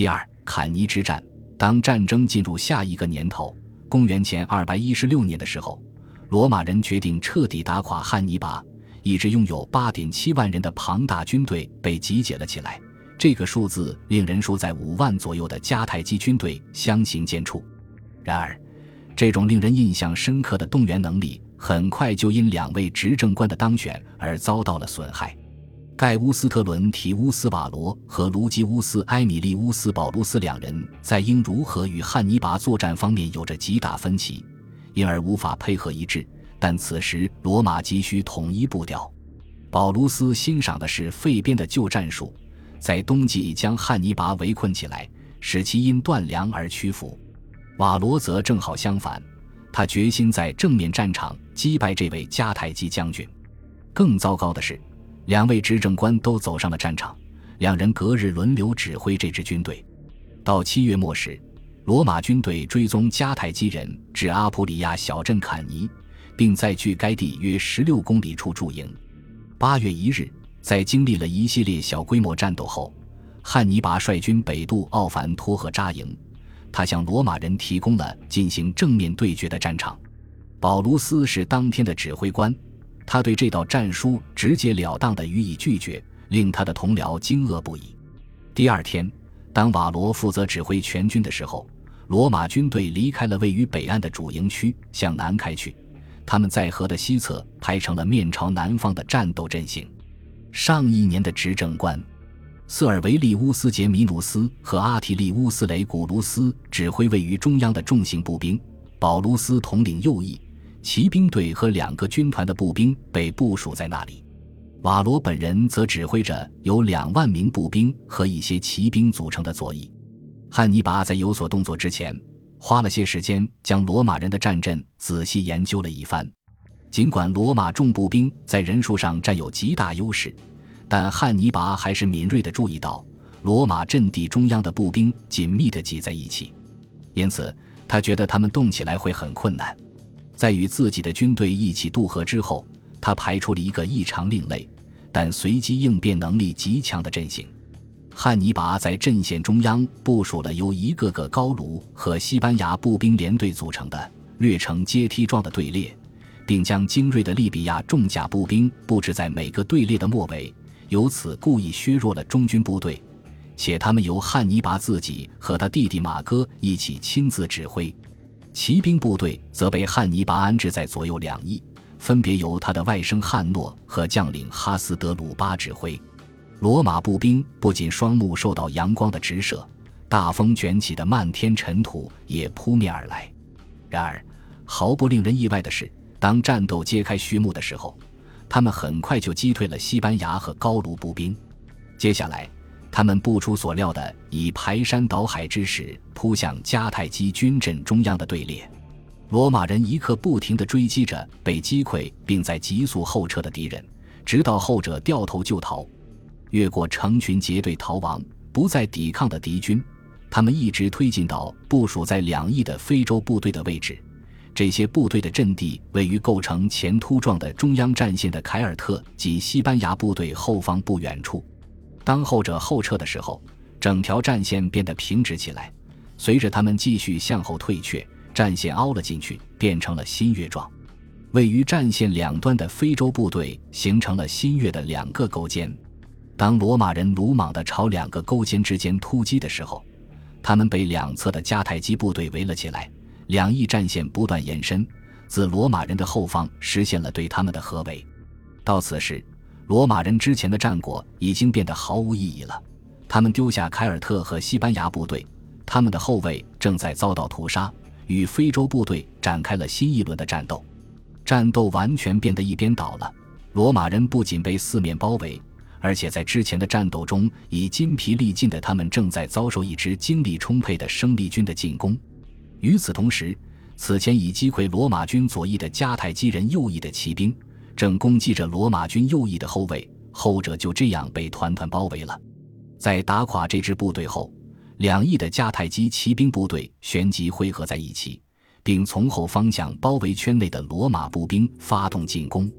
其二，坎尼之战。当战争进入下一个年头，公元前二百一十六年的时候，罗马人决定彻底打垮汉尼拔，一支拥有八点七万人的庞大军队被集结了起来。这个数字令人数在五万左右的迦太基军队相形见绌。然而，这种令人印象深刻的动员能力很快就因两位执政官的当选而遭到了损害。盖乌斯特伦提乌斯瓦罗和卢基乌斯埃米利乌斯保卢斯两人在应如何与汉尼拔作战方面有着极大分歧，因而无法配合一致。但此时罗马急需统一步调。保卢斯欣赏的是费边的旧战术，在冬季将汉尼拔围困起来，使其因断粮而屈服。瓦罗则正好相反，他决心在正面战场击败这位迦太基将军。更糟糕的是。两位执政官都走上了战场，两人隔日轮流指挥这支军队。到七月末时，罗马军队追踪迦太基人至阿普里亚小镇坎尼，并在距该地约十六公里处驻营。八月一日，在经历了一系列小规模战斗后，汉尼拔率军北渡奥凡托和扎营。他向罗马人提供了进行正面对决的战场。保卢斯是当天的指挥官。他对这道战书直截了当地予以拒绝，令他的同僚惊愕不已。第二天，当瓦罗负责指挥全军的时候，罗马军队离开了位于北岸的主营区，向南开去。他们在河的西侧排成了面朝南方的战斗阵型。上一年的执政官瑟尔维利乌斯杰米努斯和阿提利乌斯雷古卢斯指挥位于中央的重型步兵，保卢斯统领右翼。骑兵队和两个军团的步兵被部署在那里，瓦罗本人则指挥着由两万名步兵和一些骑兵组成的左翼。汉尼拔在有所动作之前，花了些时间将罗马人的战阵仔细研究了一番。尽管罗马重步兵在人数上占有极大优势，但汉尼拔还是敏锐地注意到罗马阵地中央的步兵紧密地挤在一起，因此他觉得他们动起来会很困难。在与自己的军队一起渡河之后，他排出了一个异常另类，但随机应变能力极强的阵型。汉尼拔在阵线中央部署了由一个个高卢和西班牙步兵连队组成的略呈阶梯状的队列，并将精锐的利比亚重甲步兵布置在每个队列的末尾，由此故意削弱了中军部队。且他们由汉尼拔自己和他弟弟马哥一起亲自指挥。骑兵部队则被汉尼拔安置在左右两翼，分别由他的外甥汉诺和将领哈斯德鲁巴指挥。罗马步兵不仅双目受到阳光的直射，大风卷起的漫天尘土也扑面而来。然而，毫不令人意外的是，当战斗揭开序幕的时候，他们很快就击退了西班牙和高卢步兵。接下来。他们不出所料地以排山倒海之势扑向迦太基军阵中央的队列，罗马人一刻不停地追击着被击溃并在急速后撤的敌人，直到后者掉头就逃，越过成群结队逃亡、不再抵抗的敌军。他们一直推进到部署在两翼的非洲部队的位置，这些部队的阵地位于构成前凸状的中央战线的凯尔特及西班牙部队后方不远处。当后者后撤的时候，整条战线变得平直起来。随着他们继续向后退却，战线凹了进去，变成了新月状。位于战线两端的非洲部队形成了新月的两个钩尖。当罗马人鲁莽地朝两个钩尖之间突击的时候，他们被两侧的迦太基部队围了起来。两翼战线不断延伸，自罗马人的后方实现了对他们的合围。到此时。罗马人之前的战果已经变得毫无意义了，他们丢下凯尔特和西班牙部队，他们的后卫正在遭到屠杀，与非洲部队展开了新一轮的战斗，战斗完全变得一边倒了。罗马人不仅被四面包围，而且在之前的战斗中已筋疲力尽的他们正在遭受一支精力充沛的生力军的进攻。与此同时，此前已击溃罗马军左翼的迦太基人右翼的骑兵。正攻击着罗马军右翼的后卫，后者就这样被团团包围了。在打垮这支部队后，两翼的迦太基骑兵部队旋即汇合在一起，并从后方向包围圈内的罗马步兵发动进攻。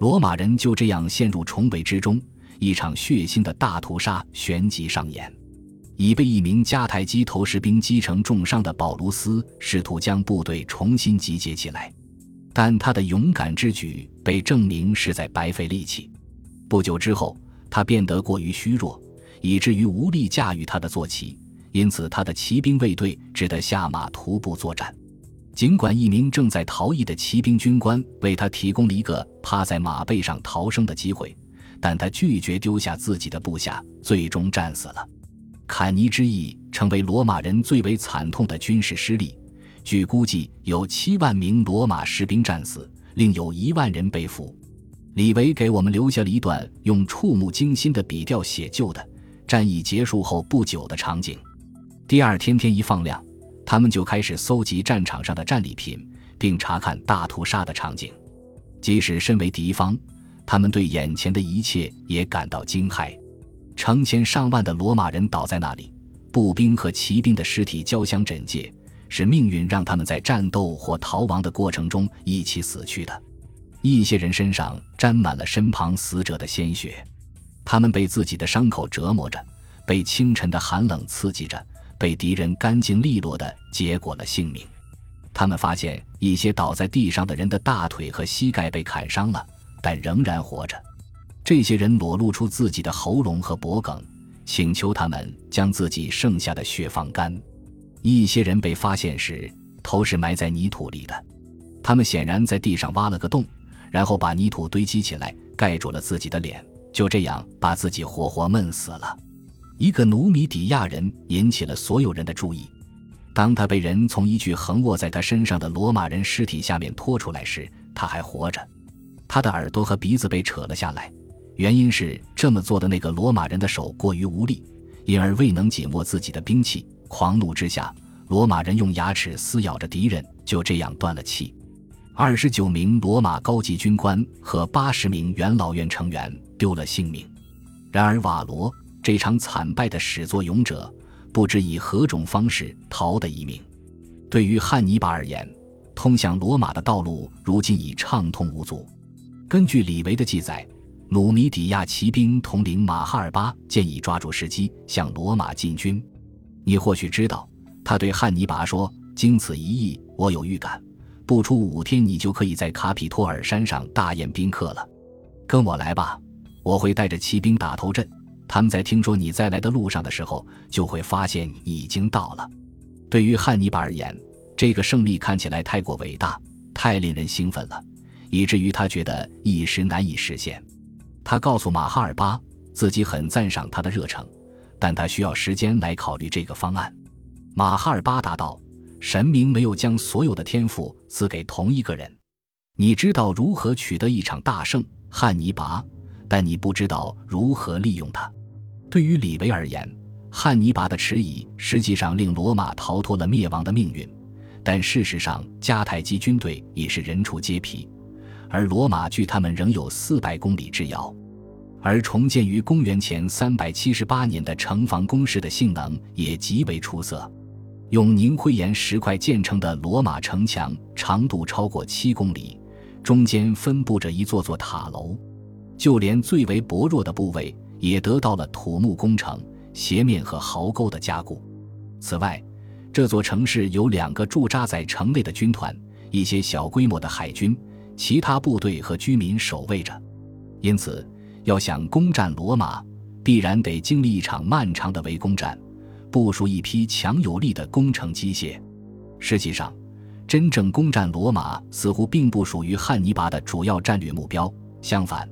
罗马人就这样陷入重围之中，一场血腥的大屠杀旋即上演。已被一名迦太基投石兵击成重伤的保卢斯试图将部队重新集结起来，但他的勇敢之举被证明是在白费力气。不久之后，他变得过于虚弱，以至于无力驾驭他的坐骑，因此他的骑兵卫队只得下马徒步作战。尽管一名正在逃逸的骑兵军官为他提供了一个趴在马背上逃生的机会，但他拒绝丢下自己的部下，最终战死了。坎尼之役成为罗马人最为惨痛的军事失利，据估计有七万名罗马士兵战死，另有一万人被俘。李维给我们留下了一段用触目惊心的笔调写就的战役结束后不久的场景。第二天天一放亮。他们就开始搜集战场上的战利品，并查看大屠杀的场景。即使身为敌方，他们对眼前的一切也感到惊骇。成千上万的罗马人倒在那里，步兵和骑兵的尸体交相枕藉，是命运让他们在战斗或逃亡的过程中一起死去的。一些人身上沾满了身旁死者的鲜血，他们被自己的伤口折磨着，被清晨的寒冷刺激着。被敌人干净利落地结果了性命。他们发现一些倒在地上的人的大腿和膝盖被砍伤了，但仍然活着。这些人裸露出自己的喉咙和脖颈，请求他们将自己剩下的血放干。一些人被发现时，头是埋在泥土里的。他们显然在地上挖了个洞，然后把泥土堆积起来，盖住了自己的脸，就这样把自己活活闷死了。一个努米底亚人引起了所有人的注意。当他被人从一具横卧在他身上的罗马人尸体下面拖出来时，他还活着。他的耳朵和鼻子被扯了下来，原因是这么做的那个罗马人的手过于无力，因而未能紧握自己的兵器。狂怒之下，罗马人用牙齿撕咬着敌人，就这样断了气。二十九名罗马高级军官和八十名元老院成员丢了性命。然而瓦罗。这场惨败的始作俑者，不知以何种方式逃得一命。对于汉尼拔而言，通向罗马的道路如今已畅通无阻。根据李维的记载，努米底亚骑兵统领马哈尔巴建议抓住时机向罗马进军。你或许知道，他对汉尼拔说：“经此一役，我有预感，不出五天，你就可以在卡皮托尔山上大宴宾客了。跟我来吧，我会带着骑兵打头阵。”他们在听说你再来的路上的时候，就会发现你已经到了。对于汉尼拔而言，这个胜利看起来太过伟大，太令人兴奋了，以至于他觉得一时难以实现。他告诉马哈尔巴，自己很赞赏他的热诚，但他需要时间来考虑这个方案。马哈尔巴答道：“神明没有将所有的天赋赐给同一个人。你知道如何取得一场大胜，汉尼拔，但你不知道如何利用它。”对于李维而言，汉尼拔的迟疑实际上令罗马逃脱了灭亡的命运，但事实上，迦太基军队已是人畜皆疲，而罗马距他们仍有四百公里之遥。而重建于公元前三百七十八年的城防工事的性能也极为出色，用凝灰岩石块建成的罗马城墙长度超过七公里，中间分布着一座座塔楼，就连最为薄弱的部位。也得到了土木工程、斜面和壕沟的加固。此外，这座城市有两个驻扎在城内的军团，一些小规模的海军，其他部队和居民守卫着。因此，要想攻占罗马，必然得经历一场漫长的围攻战，部署一批强有力的工程机械。实际上，真正攻占罗马似乎并不属于汉尼拔的主要战略目标。相反，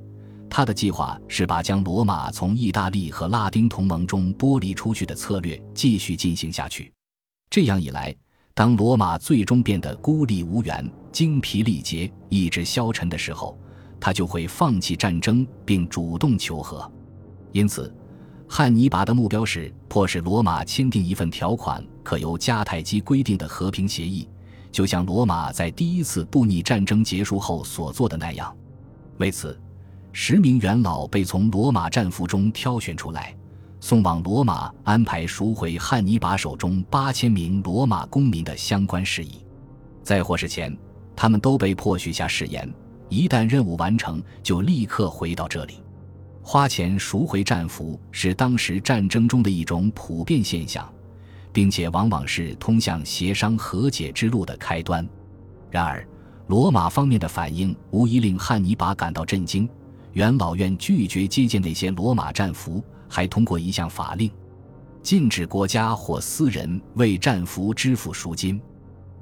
他的计划是把将罗马从意大利和拉丁同盟中剥离出去的策略继续进行下去。这样一来，当罗马最终变得孤立无援、精疲力竭、意志消沉的时候，他就会放弃战争并主动求和。因此，汉尼拔的目标是迫使罗马签订一份条款可由迦太基规定的和平协议，就像罗马在第一次布匿战争结束后所做的那样。为此。十名元老被从罗马战俘中挑选出来，送往罗马，安排赎回汉尼拔手中八千名罗马公民的相关事宜。在获释前，他们都被迫许下誓言：一旦任务完成，就立刻回到这里。花钱赎回战俘是当时战争中的一种普遍现象，并且往往是通向协商和解之路的开端。然而，罗马方面的反应无疑令汉尼拔感到震惊。元老院拒绝接见那些罗马战俘，还通过一项法令，禁止国家或私人为战俘支付赎金。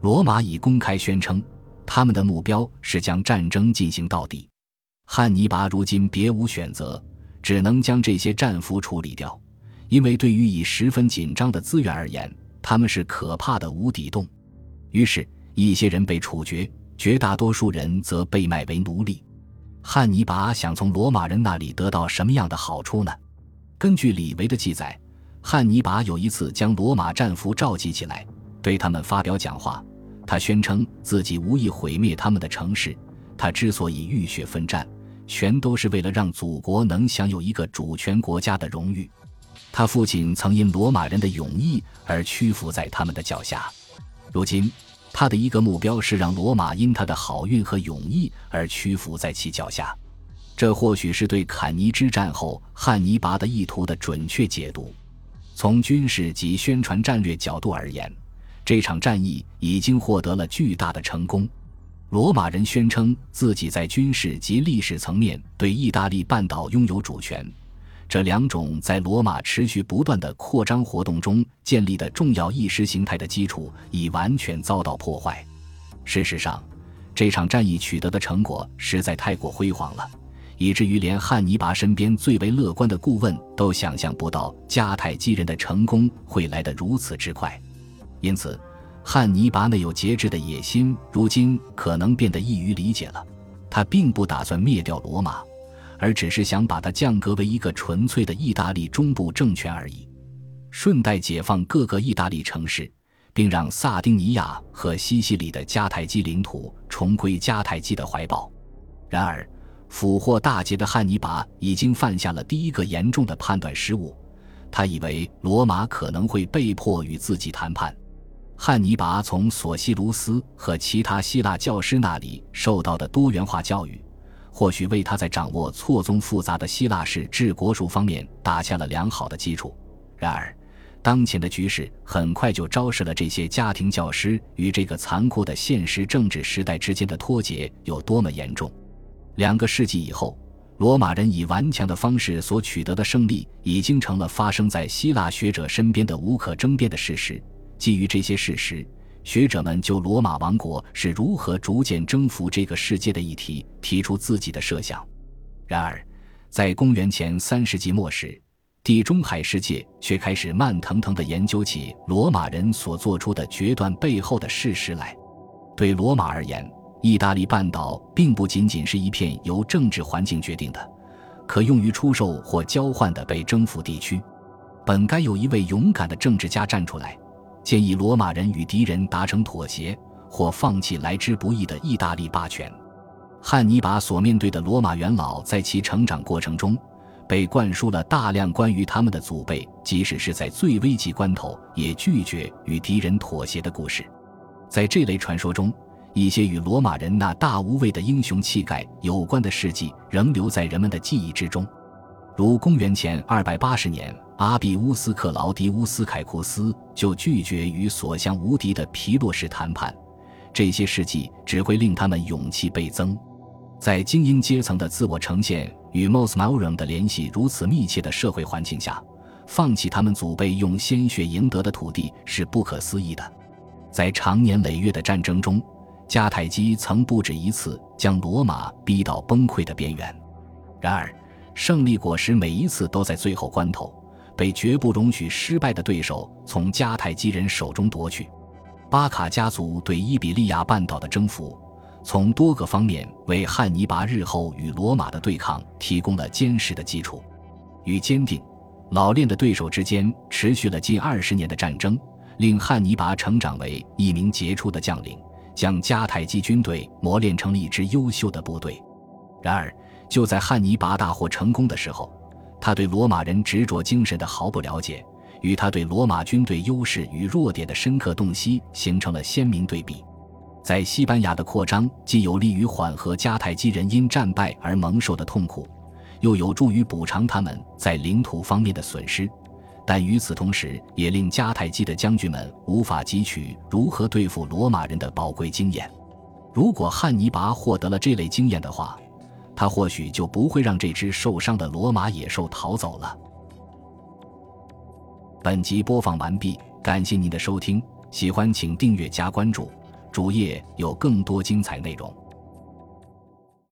罗马已公开宣称，他们的目标是将战争进行到底。汉尼拔如今别无选择。只能将这些战俘处理掉，因为对于已十分紧张的资源而言，他们是可怕的无底洞。于是，一些人被处决，绝大多数人则被卖为奴隶。汉尼拔想从罗马人那里得到什么样的好处呢？根据李维的记载，汉尼拔有一次将罗马战俘召集起来，对他们发表讲话。他宣称自己无意毁灭他们的城市，他之所以浴血奋战。全都是为了让祖国能享有一个主权国家的荣誉。他父亲曾因罗马人的勇毅而屈服在他们的脚下，如今他的一个目标是让罗马因他的好运和勇毅而屈服在其脚下。这或许是对坎尼之战后汉尼拔的意图的准确解读。从军事及宣传战略角度而言，这场战役已经获得了巨大的成功。罗马人宣称自己在军事及历史层面对意大利半岛拥有主权，这两种在罗马持续不断的扩张活动中建立的重要意识形态的基础已完全遭到破坏。事实上，这场战役取得的成果实在太过辉煌了，以至于连汉尼拔身边最为乐观的顾问都想象不到迦太基人的成功会来得如此之快。因此。汉尼拔那有节制的野心，如今可能变得易于理解了。他并不打算灭掉罗马，而只是想把它降格为一个纯粹的意大利中部政权而已，顺带解放各个意大利城市，并让萨丁尼亚和西西里的迦太基领土重归迦太基的怀抱。然而，俘获大捷的汉尼拔已经犯下了第一个严重的判断失误，他以为罗马可能会被迫与自己谈判。汉尼拔从索西卢斯和其他希腊教师那里受到的多元化教育，或许为他在掌握错综复杂的希腊式治国术方面打下了良好的基础。然而，当前的局势很快就昭示了这些家庭教师与这个残酷的现实政治时代之间的脱节有多么严重。两个世纪以后，罗马人以顽强的方式所取得的胜利，已经成了发生在希腊学者身边的无可争辩的事实。基于这些事实，学者们就罗马王国是如何逐渐征服这个世界的议题提出自己的设想。然而，在公元前三世纪末时，地中海世界却开始慢腾腾地研究起罗马人所做出的决断背后的事实来。对罗马而言，意大利半岛并不仅仅是一片由政治环境决定的、可用于出售或交换的被征服地区。本该有一位勇敢的政治家站出来。建议罗马人与敌人达成妥协，或放弃来之不易的意大利霸权。汉尼拔所面对的罗马元老，在其成长过程中，被灌输了大量关于他们的祖辈，即使是在最危急关头也拒绝与敌人妥协的故事。在这类传说中，一些与罗马人那大无畏的英雄气概有关的事迹，仍留在人们的记忆之中。如公元前二百八十年，阿比乌斯·克劳迪乌斯·凯库斯就拒绝与所向无敌的皮洛士谈判。这些事迹只会令他们勇气倍增。在精英阶层的自我呈现与 Mos Maiorum 的联系如此密切的社会环境下，放弃他们祖辈用鲜血赢得的土地是不可思议的。在长年累月的战争中，迦太基曾不止一次将罗马逼到崩溃的边缘。然而，胜利果实每一次都在最后关头被绝不容许失败的对手从迦太基人手中夺去。巴卡家族对伊比利亚半岛的征服，从多个方面为汉尼拔日后与罗马的对抗提供了坚实的基础。与坚定、老练的对手之间持续了近二十年的战争，令汉尼拔成长为一名杰出的将领，将迦太基军队磨练成了一支优秀的部队。然而，就在汉尼拔大获成功的时候，他对罗马人执着精神的毫不了解，与他对罗马军队优势与弱点的深刻洞悉形成了鲜明对比。在西班牙的扩张既有利于缓和迦太基人因战败而蒙受的痛苦，又有助于补偿他们在领土方面的损失。但与此同时，也令迦太基的将军们无法汲取如何对付罗马人的宝贵经验。如果汉尼拔获得了这类经验的话，他或许就不会让这只受伤的罗马野兽逃走了。本集播放完毕，感谢您的收听，喜欢请订阅加关注，主页有更多精彩内容。